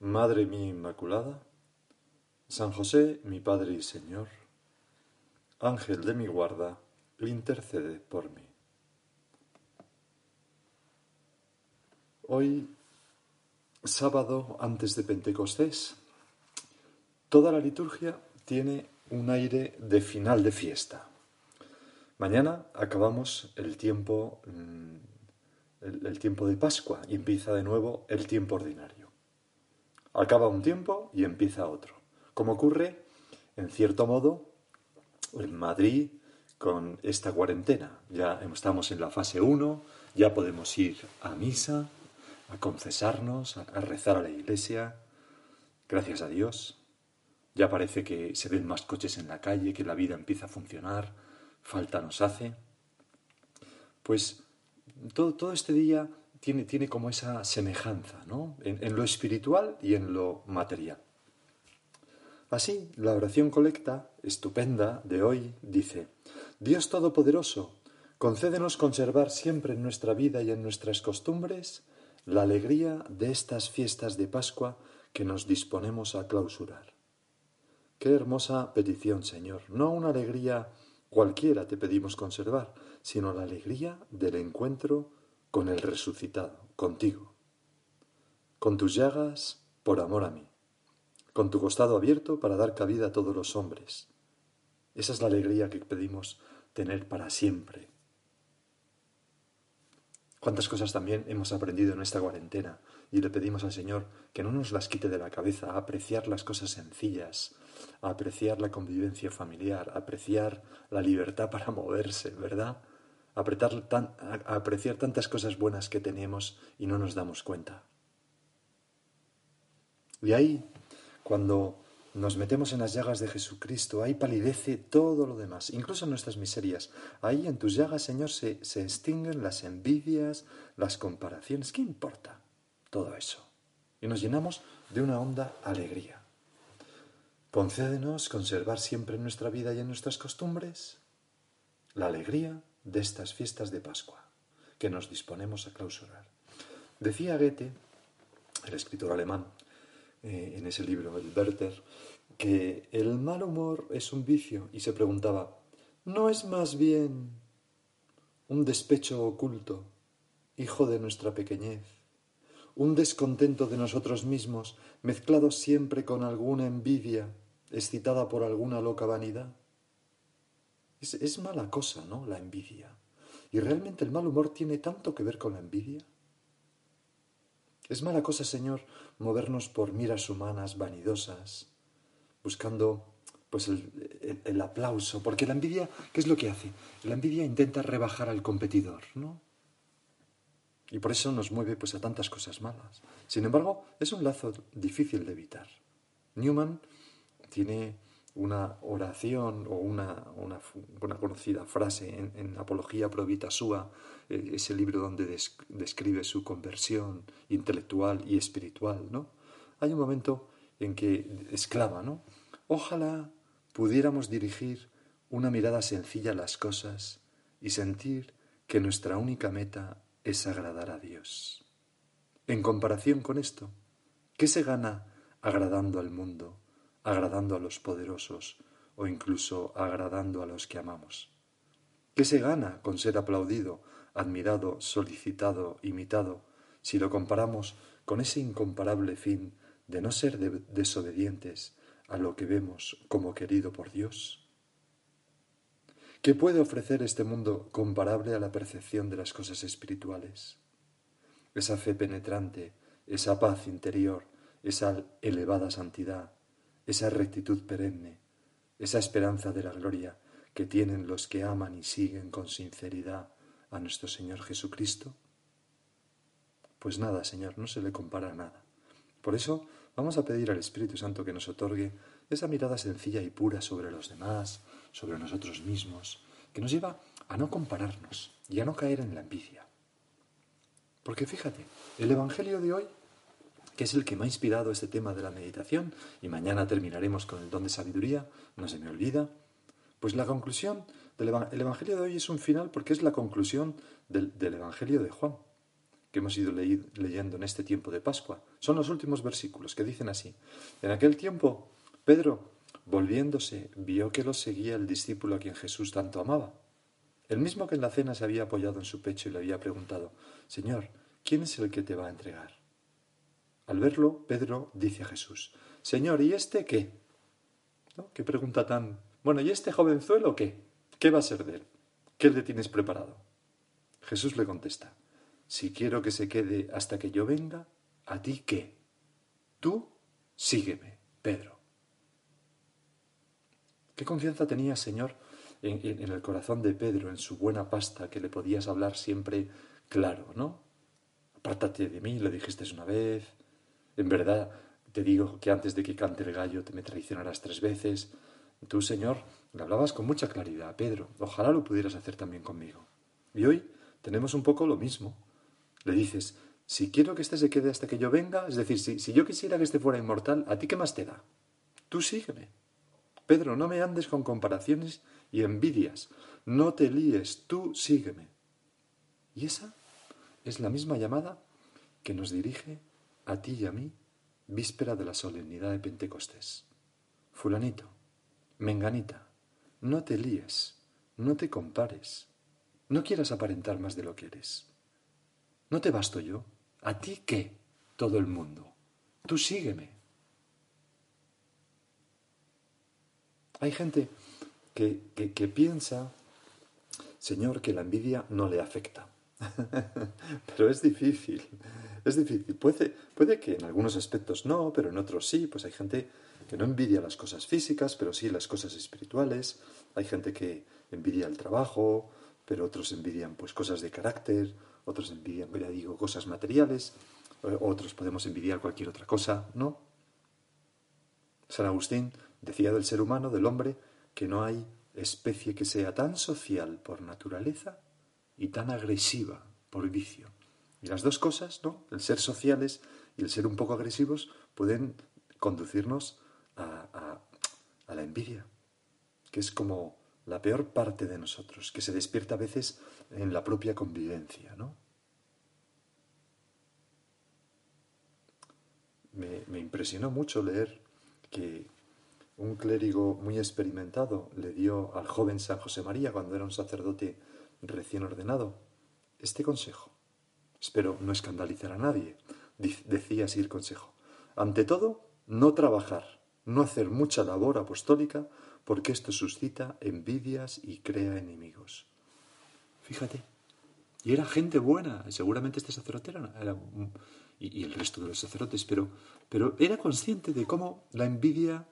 Madre mía Inmaculada, San José, mi Padre y Señor, Ángel de mi guarda, intercede por mí. Hoy, sábado antes de Pentecostés, toda la liturgia tiene un aire de final de fiesta. Mañana acabamos el tiempo, mm, el, tiempo de Pascua y empieza de nuevo el tiempo ordinario. Acaba un tiempo y empieza otro. Como ocurre, en cierto modo, en Madrid con esta cuarentena. Ya estamos en la fase 1, ya podemos ir a misa, a confesarnos, a rezar a la iglesia. Gracias a Dios. Ya parece que se ven más coches en la calle, que la vida empieza a funcionar, falta nos hace. Pues todo, todo este día tiene, tiene como esa semejanza, ¿no? En, lo espiritual y en lo material. Así, la oración colecta, estupenda, de hoy, dice, Dios Todopoderoso, concédenos conservar siempre en nuestra vida y en nuestras costumbres la alegría de estas fiestas de Pascua que nos disponemos a clausurar. Qué hermosa petición, Señor. No una alegría cualquiera te pedimos conservar, sino la alegría del encuentro con el resucitado, contigo, con tus llagas por amor a mí, con tu costado abierto para dar cabida a todos los hombres. Esa es la alegría que pedimos tener para siempre. Cuántas cosas también hemos aprendido en esta cuarentena y le pedimos al Señor que no nos las quite de la cabeza, a apreciar las cosas sencillas, a apreciar la convivencia familiar, a apreciar la libertad para moverse, ¿verdad? A, apreciar tantas cosas buenas que tenemos y no nos damos cuenta. Y ahí, cuando nos metemos en las llagas de Jesucristo, ahí palidece todo lo demás, incluso nuestras miserias. Ahí en tus llagas, Señor, se, se extinguen las envidias, las comparaciones. ¿Qué importa todo eso? Y nos llenamos de una honda alegría. Concédenos conservar siempre en nuestra vida y en nuestras costumbres la alegría de estas fiestas de Pascua que nos disponemos a clausurar. Decía Goethe, el escritor alemán, eh, en ese libro, el Werther, que el mal humor es un vicio y se preguntaba, ¿no es más bien un despecho oculto, hijo de nuestra pequeñez, un descontento de nosotros mismos, mezclado siempre con alguna envidia, excitada por alguna loca vanidad? Es, mala cosa, ¿no? La envidia. ¿Y realmente el mal humor tiene tanto que ver con la envidia? Es mala cosa, Señor, movernos por miras humanas vanidosas, buscando pues el, el, aplauso, porque la envidia, ¿qué es lo que hace? La envidia intenta rebajar al competidor, ¿no? Y por eso nos mueve pues a tantas cosas malas. Sin embargo, es un lazo difícil de evitar. Newman tiene una oración o una, una, conocida frase en, Apología Provita Sua, eh, ese libro donde describe su conversión intelectual y espiritual, ¿no? Hay un momento en que exclama, ¿no? Ojalá pudiéramos dirigir una mirada sencilla a las cosas y sentir que nuestra única meta es agradar a Dios. En comparación con esto, ¿qué se gana agradando al mundo? Agradando a los poderosos o incluso agradando a los que amamos. ¿Qué se gana con ser aplaudido, admirado, solicitado, imitado, si lo comparamos con ese incomparable fin de no ser desobedientes a lo que vemos como querido por Dios? ¿Qué puede ofrecer este mundo comparable a la percepción de las cosas espirituales? Esa fe penetrante, esa paz interior, esa elevada santidad, esa rectitud perenne, esa esperanza de la gloria que tienen los que aman y siguen con sinceridad a nuestro Señor Jesucristo? Pues nada, Señor, no se le compara nada. Por eso Vamos a pedir al Espíritu Santo que nos otorgue esa mirada sencilla y pura sobre los demás, sobre nosotros mismos, que nos lleva a no compararnos y a no caer en la envidia. Porque fíjate, el Evangelio de hoy, que es el que me ha inspirado este tema de la meditación, y mañana terminaremos con el don de sabiduría, no se me olvida, pues la conclusión del Evangelio de hoy es un final porque es la conclusión del, Evangelio de Juan, que hemos ido leyendo en este tiempo de Pascua. Son los últimos versículos que dicen así. En aquel tiempo, Pedro, volviéndose, vio que lo seguía el discípulo a quien Jesús tanto amaba. El mismo que en la cena se había apoyado en su pecho y le había preguntado, Señor, ¿quién es el que te va a entregar? Al verlo, Pedro dice a Jesús, Señor, ¿y este qué? ¿No? ¿Qué pregunta tan... Bueno, ¿y este jovenzuelo qué? ¿Qué va a ser de él? ¿Qué le tienes preparado? Jesús le contesta, si quiero que se quede hasta que yo venga, ¿a ti qué? Tú sígueme, Pedro. ¿Qué confianza tenía, Señor, en, el corazón de Pedro, en su buena pasta, que le podías hablar siempre claro, ¿no? Apártate de mí, lo dijiste una vez. En verdad, te digo que antes de que cante el gallo te me traicionarás tres veces. Tú, Señor, le hablabas con mucha claridad a Pedro. Ojalá lo pudieras hacer también conmigo. Y hoy tenemos un poco lo mismo. Le dices, si quiero que éste se quede hasta que yo venga, es decir, si, si yo quisiera que éste fuera inmortal, ¿a ti qué más te da? Tú sígueme. Pedro, no me andes con comparaciones y envidias. No te líes, tú sígueme. Y esa es la misma llamada que nos dirige a ti y a mí víspera de la solemnidad de Pentecostés. Fulanito, menganita, no te líes, no te compares, no quieras aparentar más de lo que eres. ¿No te basto yo? ¿A ti qué? Todo el mundo. Tú sígueme. Hay gente que, que, piensa, Señor, que la envidia no le afecta. pero es difícil, es difícil. Puede, puede que en algunos aspectos no, pero en otros sí. Pues hay gente que no envidia las cosas físicas, pero sí las cosas espirituales. Hay gente que envidia el trabajo, pero otros envidian pues cosas de carácter, otros envidian, ya digo, cosas materiales, otros podemos envidiar cualquier otra cosa, ¿no? San Agustín Decía del ser humano, del hombre, que no hay especie que sea tan social por naturaleza y tan agresiva por vicio. Y las dos cosas, ¿no? El ser sociales y el ser un poco agresivos pueden conducirnos a, la envidia, que es como la peor parte de nosotros, que se despierta a veces en la propia convivencia, ¿no? Me, me impresionó mucho leer que un clérigo muy experimentado le dio al joven San José María cuando era un sacerdote recién ordenado este consejo. Espero no escandalizar a nadie. Decía así el consejo. Ante todo, no trabajar, no hacer mucha labor apostólica, porque esto suscita envidias y crea enemigos. Fíjate. Y era gente buena, seguramente este sacerdote era, y, el resto de los sacerdotes, pero, pero era consciente de cómo la envidia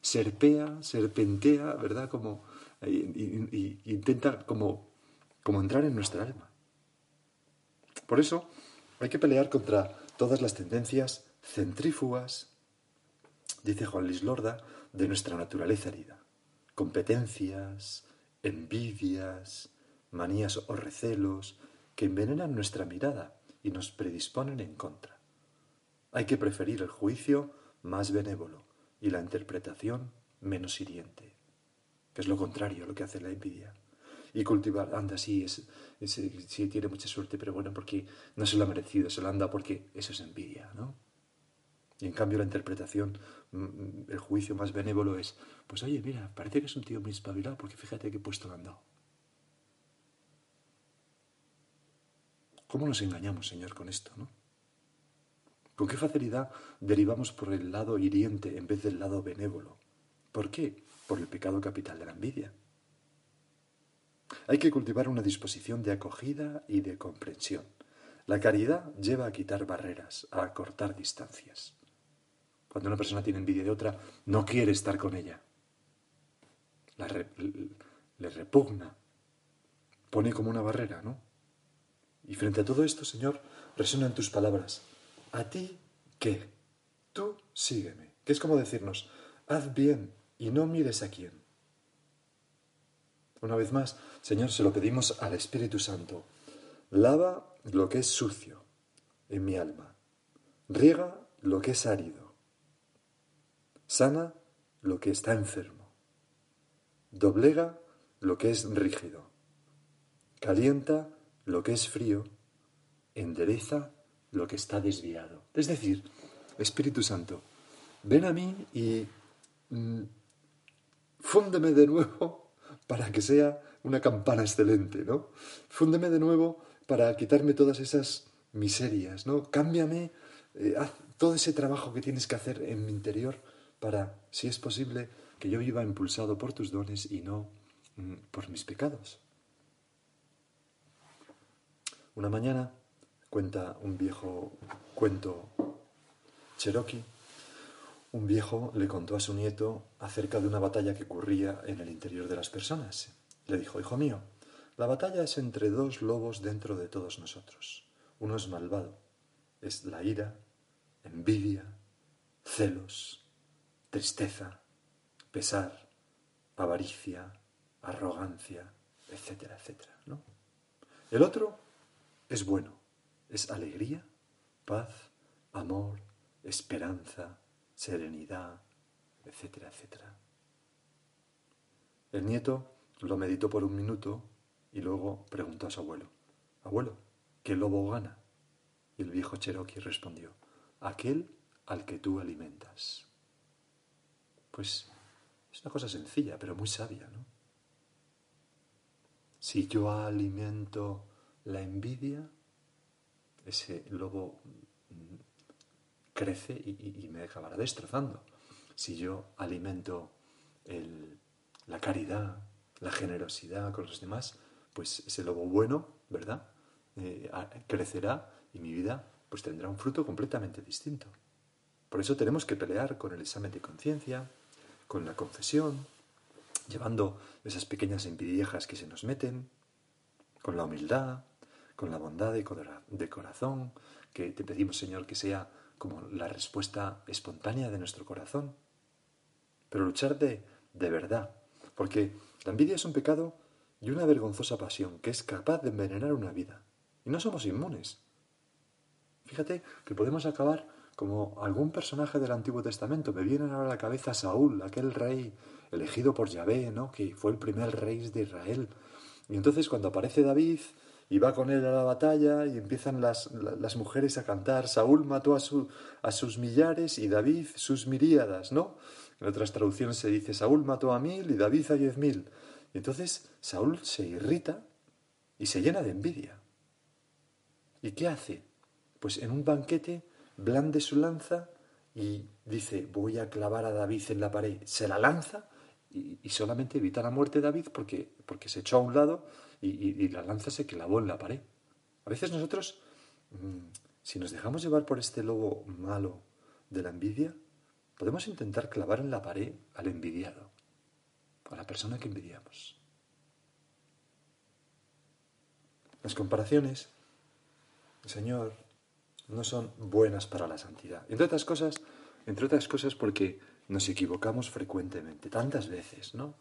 serpea, serpentea, ¿verdad? Como y, intenta como, como entrar en nuestra alma. Por eso hay que pelear contra todas las tendencias centrífugas, dice Juan Luis Lorda, de nuestra naturaleza herida. Competencias, envidias, manías o recelos que envenenan nuestra mirada y nos predisponen en contra. Hay que preferir el juicio más benévolo, y la interpretación menos hiriente, que es lo contrario a lo que hace la envidia. Y cultivar, anda, sí, es, sí, tiene mucha suerte, pero bueno, porque no se lo ha merecido, se lo anda porque eso es envidia, ¿no? Y en cambio la interpretación, mm, el juicio más benévolo es, pues oye, mira, parece que es un tío muy espabilado porque fíjate qué puesto le han dado. ¿Cómo nos engañamos, Señor, con esto, no? ¿Con qué facilidad derivamos por el lado hiriente en vez del lado benévolo? ¿Por qué? Por el pecado capital de la envidia. Hay que cultivar una disposición de acogida y de comprensión. La caridad lleva a quitar barreras, a acortar distancias. Cuando una persona tiene envidia de otra, no quiere estar con ella. le repugna. Pone como una barrera, ¿no? Y frente a todo esto, Señor, resuenan tus palabras. ¿A ti qué? Tú sígueme. Que es como decirnos, haz bien y no mires a quién. Una vez más, Señor, se lo pedimos al Espíritu Santo. Lava lo que es sucio en mi alma. Riega lo que es árido. Sana lo que está enfermo. Doblega lo que es rígido. Calienta lo que es frío. Endereza lo que está desviado. Es decir, Espíritu Santo, ven a mí y mm, fúndeme de nuevo para que sea una campana excelente, ¿no? Fúndeme de nuevo para quitarme todas esas miserias, ¿no? Cámbiame, eh, haz todo ese trabajo que tienes que hacer en mi interior para, si es posible, que yo viva impulsado por tus dones y no mm, por mis pecados. Una mañana cuenta un viejo cuento cherokee. Un viejo le contó a su nieto acerca de una batalla que ocurría en el interior de las personas. Le dijo, hijo mío, la batalla es entre dos lobos dentro de todos nosotros. Uno es malvado, es la ira, envidia, celos, tristeza, pesar, avaricia, arrogancia, etcétera, etcétera. ¿no? El otro es bueno, es alegría, paz, amor, esperanza, serenidad, etcétera, etcétera. El nieto lo meditó por un minuto y luego preguntó a su abuelo, Abuelo, ¿qué lobo gana? Y el viejo Cherokee respondió, aquel al que tú alimentas. Pues es una cosa sencilla, pero muy sabia, ¿no? Si yo alimento la envidia, ese lobo crece y, me acabará destrozando. Si yo alimento la caridad, la generosidad con los demás, pues ese lobo bueno, ¿verdad? Eh, crecerá y mi vida pues tendrá un fruto completamente distinto. Por eso tenemos que pelear con el examen de conciencia, con la confesión, llevando esas pequeñas envidiejas que se nos meten, con la humildad, con la bondad de corazón, que te pedimos, Señor, que sea como la respuesta espontánea de nuestro corazón. Pero luchar de, de verdad, porque la envidia es un pecado y una vergonzosa pasión que es capaz de envenenar una vida. Y no somos inmunes. Fíjate que podemos acabar como algún personaje del Antiguo Testamento. Me viene ahora a la cabeza Saúl, aquel rey elegido por Yahvé, ¿no? que fue el primer rey de Israel. Y entonces cuando aparece David, y va con él a la batalla y empiezan las, mujeres a cantar, Saúl mató a, su, a sus millares y David sus miríadas, ¿no? En otras traducciones se dice, Saúl mató a mil y David a diez mil. Y entonces Saúl se irrita y se llena de envidia. ¿Y qué hace? Pues en un banquete blande su lanza y dice, voy a clavar a David en la pared. Se la lanza y, solamente evita la muerte de David porque, porque se echó a un lado y, la lanza se clavó en la pared. A veces nosotros, mm, si nos dejamos llevar por este lobo malo de la envidia, podemos intentar clavar en la pared al envidiado, a la persona que envidiamos. Las comparaciones, Señor, no son buenas para la santidad. Entre otras cosas, entre otras cosas porque nos equivocamos frecuentemente, tantas veces, ¿no?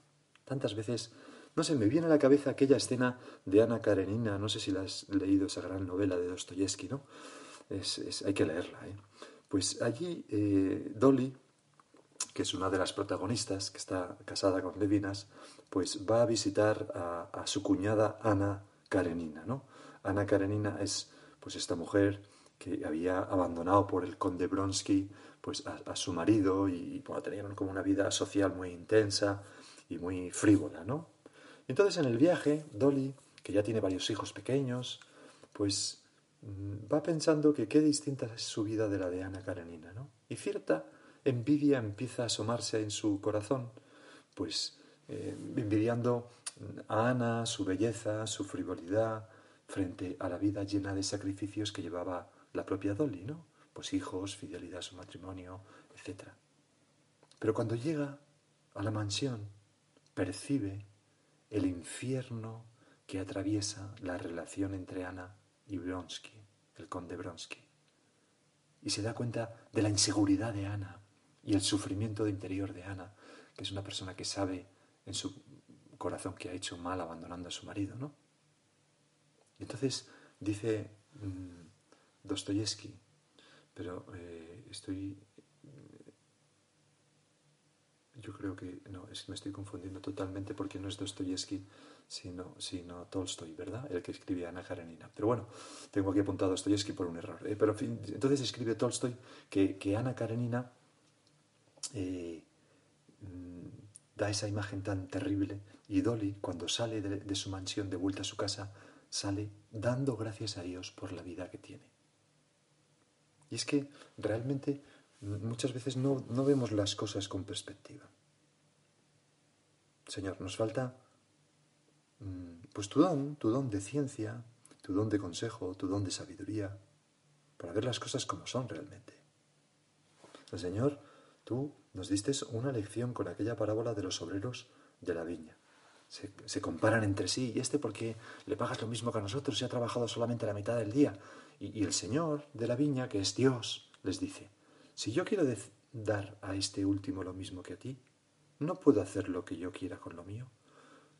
Tantas veces no sé, me viene a la cabeza aquella escena de Ana Karenina, no sé si la has leído, esa gran novela de Dostoyevsky, ¿no? Es, hay que leerla, ¿eh? Pues allí eh, Dolly, que es una de las protagonistas, que está casada con Levinas, pues va a visitar a, su cuñada Ana Karenina, ¿no? Ana Karenina es pues esta mujer que había abandonado por el conde Bronsky pues a, su marido y bueno, tenían como una vida social muy intensa y muy frívola, ¿no? Entonces en el viaje, Dolly, que ya tiene varios hijos pequeños, pues mm, va pensando que qué distinta es su vida de la de Ana Karenina, ¿no? Y cierta envidia empieza a asomarse en su corazón, pues eh, envidiando a Ana, su belleza, su frivolidad, frente a la vida llena de sacrificios que llevaba la propia Dolly, ¿no? Pues hijos, fidelidad a su matrimonio, etc. Pero cuando llega a la mansión, percibe el infierno que atraviesa la relación entre Ana y Bronsky, el conde Bronsky. Y se da cuenta de la inseguridad de Ana, y el sufrimiento interior de Ana, que es una persona que sabe en su corazón que ha hecho mal abandonando a su marido, ¿no? Entonces dice mm, Dostoyevsky, pero eh, estoy yo creo que no, es que me estoy confundiendo totalmente porque no es Dostoyevsky, sino, sino Tolstoy, ¿verdad? El que escribe Ana Karenina. Pero bueno, tengo aquí apuntado a Dostoyevsky por un error. ¿eh? pero entonces escribe Tolstoy que, que Ana Karenina eh, mm, da esa imagen tan terrible y Dolly, cuando sale de, de su mansión de vuelta a su casa, sale dando gracias a Dios por la vida que tiene. Y es que realmente muchas veces no, no vemos las cosas con perspectiva. Señor, nos falta mm, pues tu don, tu don de ciencia, tu don de consejo, tu don de sabiduría, para ver las cosas como son realmente. Señor, tú nos diste una lección con aquella parábola de los obreros de la viña. Se, comparan entre sí, y este porque le pagas lo mismo que a nosotros y ha trabajado solamente la mitad del día. y el Señor de la viña, que es Dios, les dice, si yo quiero dar a este último lo mismo que a ti, ¿no puedo hacer lo que yo quiera con lo mío?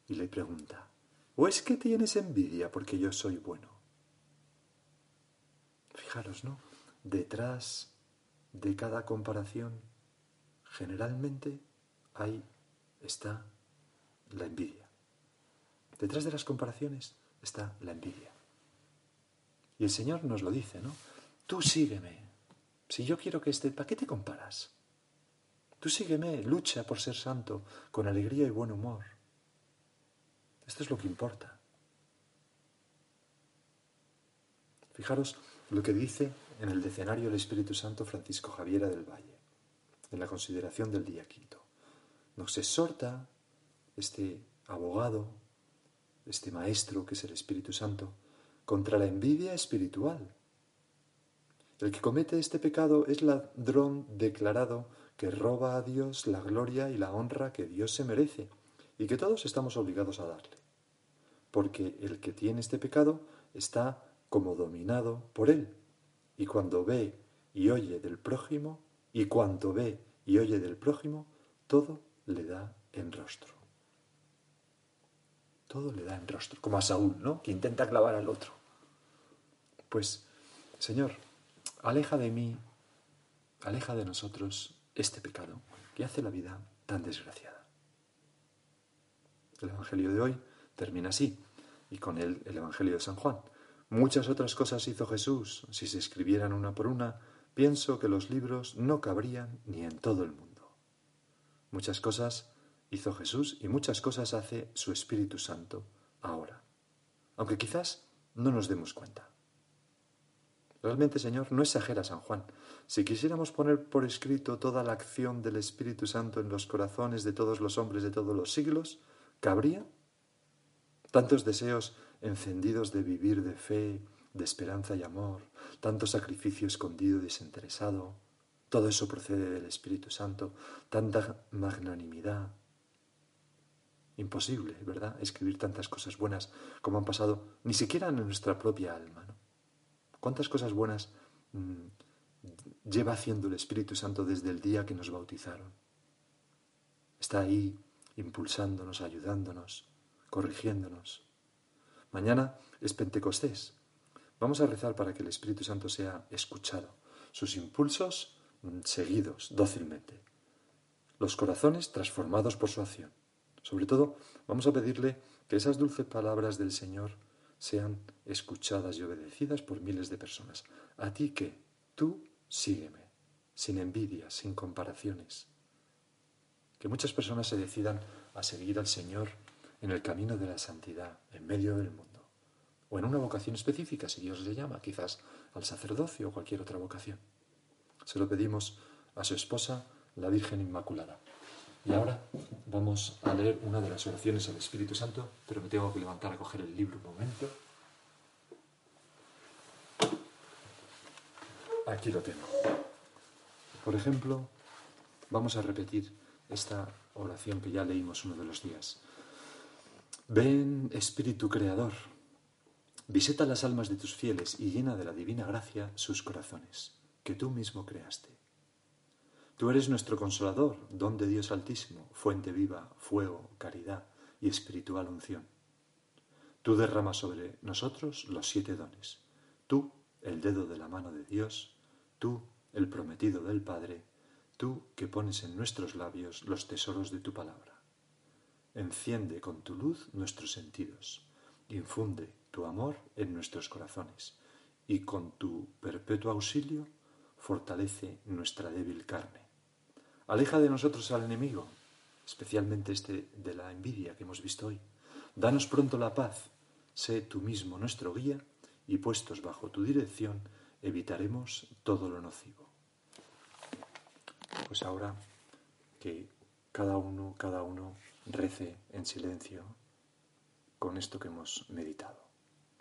Y le pregunta, ¿o es que tienes envidia porque yo soy bueno? Fijaros, ¿no? Detrás de cada comparación, generalmente ahí está la envidia. Detrás de las comparaciones está la envidia. Y el Señor nos lo dice, ¿no? Tú sígueme, si yo quiero que esté, ¿para qué te comparas? Tú sígueme, lucha por ser santo, con alegría y buen humor. Esto es lo que importa. Fijaros lo que dice en el decenario del Espíritu Santo Francisco Javiera del Valle, en la consideración del día quinto. Nos exhorta este abogado, este maestro que es el Espíritu Santo, contra la envidia espiritual el que comete este pecado es ladrón declarado que roba a Dios la gloria y la honra que Dios se merece y que todos estamos obligados a darle. Porque el que tiene este pecado está como dominado por él. Y cuando ve y oye del prójimo, y cuanto ve y oye del prójimo, todo le da en rostro. Todo le da en rostro, como a Saúl, ¿no? Que intenta clavar al otro. Pues, Señor, aleja de mí, aleja de nosotros este pecado que hace la vida tan desgraciada. El Evangelio de hoy termina así, y con él el Evangelio de San Juan. Muchas otras cosas hizo Jesús. Si se escribieran una por una, pienso que los libros no cabrían ni en todo el mundo. Muchas cosas hizo Jesús y muchas cosas hace su Espíritu Santo ahora, aunque quizás no nos demos cuenta. Realmente, Señor, no exagera San Juan. Si quisiéramos poner por escrito toda la acción del Espíritu Santo en los corazones de todos los hombres de todos los siglos, ¿cabría? Tantos deseos encendidos de vivir de fe, de esperanza y amor, tanto sacrificio escondido y desinteresado, todo eso procede del Espíritu Santo, tanta magnanimidad. Imposible, ¿verdad? Escribir tantas cosas buenas como han pasado ni siquiera en nuestra propia alma. ¿Cuántas cosas buenas mm, lleva haciendo el Espíritu Santo desde el día que nos bautizaron? Está ahí impulsándonos, ayudándonos, corrigiéndonos. Mañana es Pentecostés. Vamos a rezar para que el Espíritu Santo sea escuchado, sus impulsos mm, seguidos dócilmente, los corazones transformados por su acción. Sobre todo, vamos a pedirle que esas dulces palabras del Señor sean escuchadas y obedecidas por miles de personas. A ti que, tú sígueme, sin envidia, sin comparaciones. Que muchas personas se decidan a seguir al Señor en el camino de la santidad, en medio del mundo. O en una vocación específica, si Dios le llama, quizás al sacerdocio o cualquier otra vocación. Se lo pedimos a su esposa, la Virgen Inmaculada. Y ahora vamos a leer una de las oraciones al Espíritu Santo, pero me tengo que levantar a coger el libro un momento. Aquí lo tengo. Por ejemplo, vamos a repetir esta oración que ya leímos uno de los días. Ven, Espíritu Creador, visita las almas de tus fieles y llena de la divina gracia sus corazones, que tú mismo creaste Tú eres nuestro consolador, don de Dios altísimo, fuente viva, fuego, caridad y espiritual unción. Tú derramas sobre nosotros los siete dones. Tú, el dedo de la mano de Dios, tú, el prometido del Padre, tú que pones en nuestros labios los tesoros de tu palabra. Enciende con tu luz nuestros sentidos, infunde tu amor en nuestros corazones, y con tu perpetuo auxilio fortalece nuestra débil carne. Aleja de nosotros al enemigo, especialmente este de la envidia que hemos visto hoy. Danos pronto la paz, sé tú mismo nuestro guía, y puestos bajo tu dirección, evitaremos todo lo nocivo. Pues ahora que cada uno, cada uno rece en silencio con esto que hemos meditado.